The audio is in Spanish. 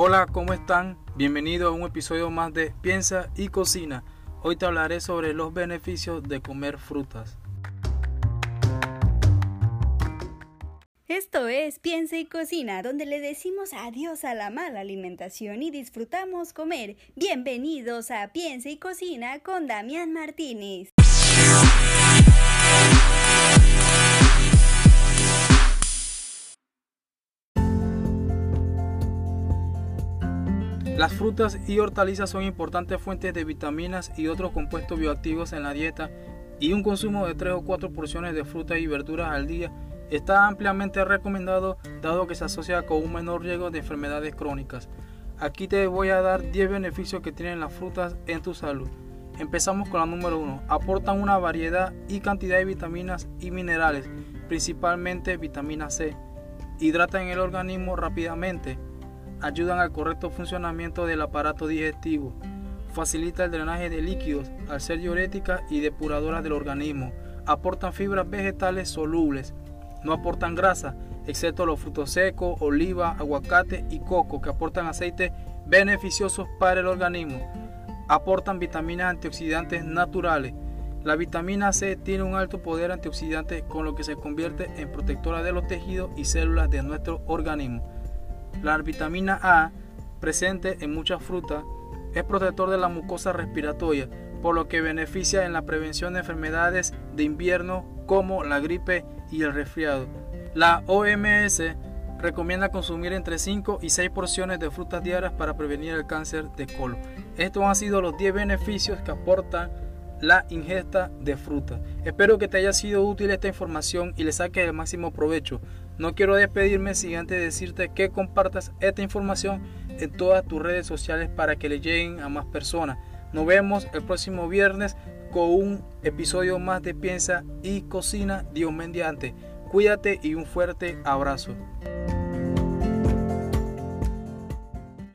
Hola, ¿cómo están? Bienvenido a un episodio más de Piensa y Cocina. Hoy te hablaré sobre los beneficios de comer frutas. Esto es Piensa y Cocina, donde le decimos adiós a la mala alimentación y disfrutamos comer. Bienvenidos a Piensa y Cocina con Damián Martínez. Las frutas y hortalizas son importantes fuentes de vitaminas y otros compuestos bioactivos en la dieta y un consumo de 3 o 4 porciones de frutas y verduras al día está ampliamente recomendado dado que se asocia con un menor riesgo de enfermedades crónicas. Aquí te voy a dar 10 beneficios que tienen las frutas en tu salud. Empezamos con la número 1. Aportan una variedad y cantidad de vitaminas y minerales, principalmente vitamina C. Hidratan el organismo rápidamente ayudan al correcto funcionamiento del aparato digestivo, facilita el drenaje de líquidos al ser diurética y depuradora del organismo, aportan fibras vegetales solubles, no aportan grasa, excepto los frutos secos, oliva, aguacate y coco, que aportan aceites beneficiosos para el organismo, aportan vitaminas antioxidantes naturales. La vitamina C tiene un alto poder antioxidante con lo que se convierte en protectora de los tejidos y células de nuestro organismo. La vitamina A, presente en muchas frutas, es protector de la mucosa respiratoria, por lo que beneficia en la prevención de enfermedades de invierno como la gripe y el resfriado. La OMS recomienda consumir entre 5 y 6 porciones de frutas diarias para prevenir el cáncer de colon. Estos han sido los 10 beneficios que aportan la ingesta de fruta. Espero que te haya sido útil esta información y le saques el máximo provecho. No quiero despedirme sin antes decirte que compartas esta información en todas tus redes sociales para que le lleguen a más personas. Nos vemos el próximo viernes con un episodio más de Piensa y Cocina Dios mediante. Cuídate y un fuerte abrazo.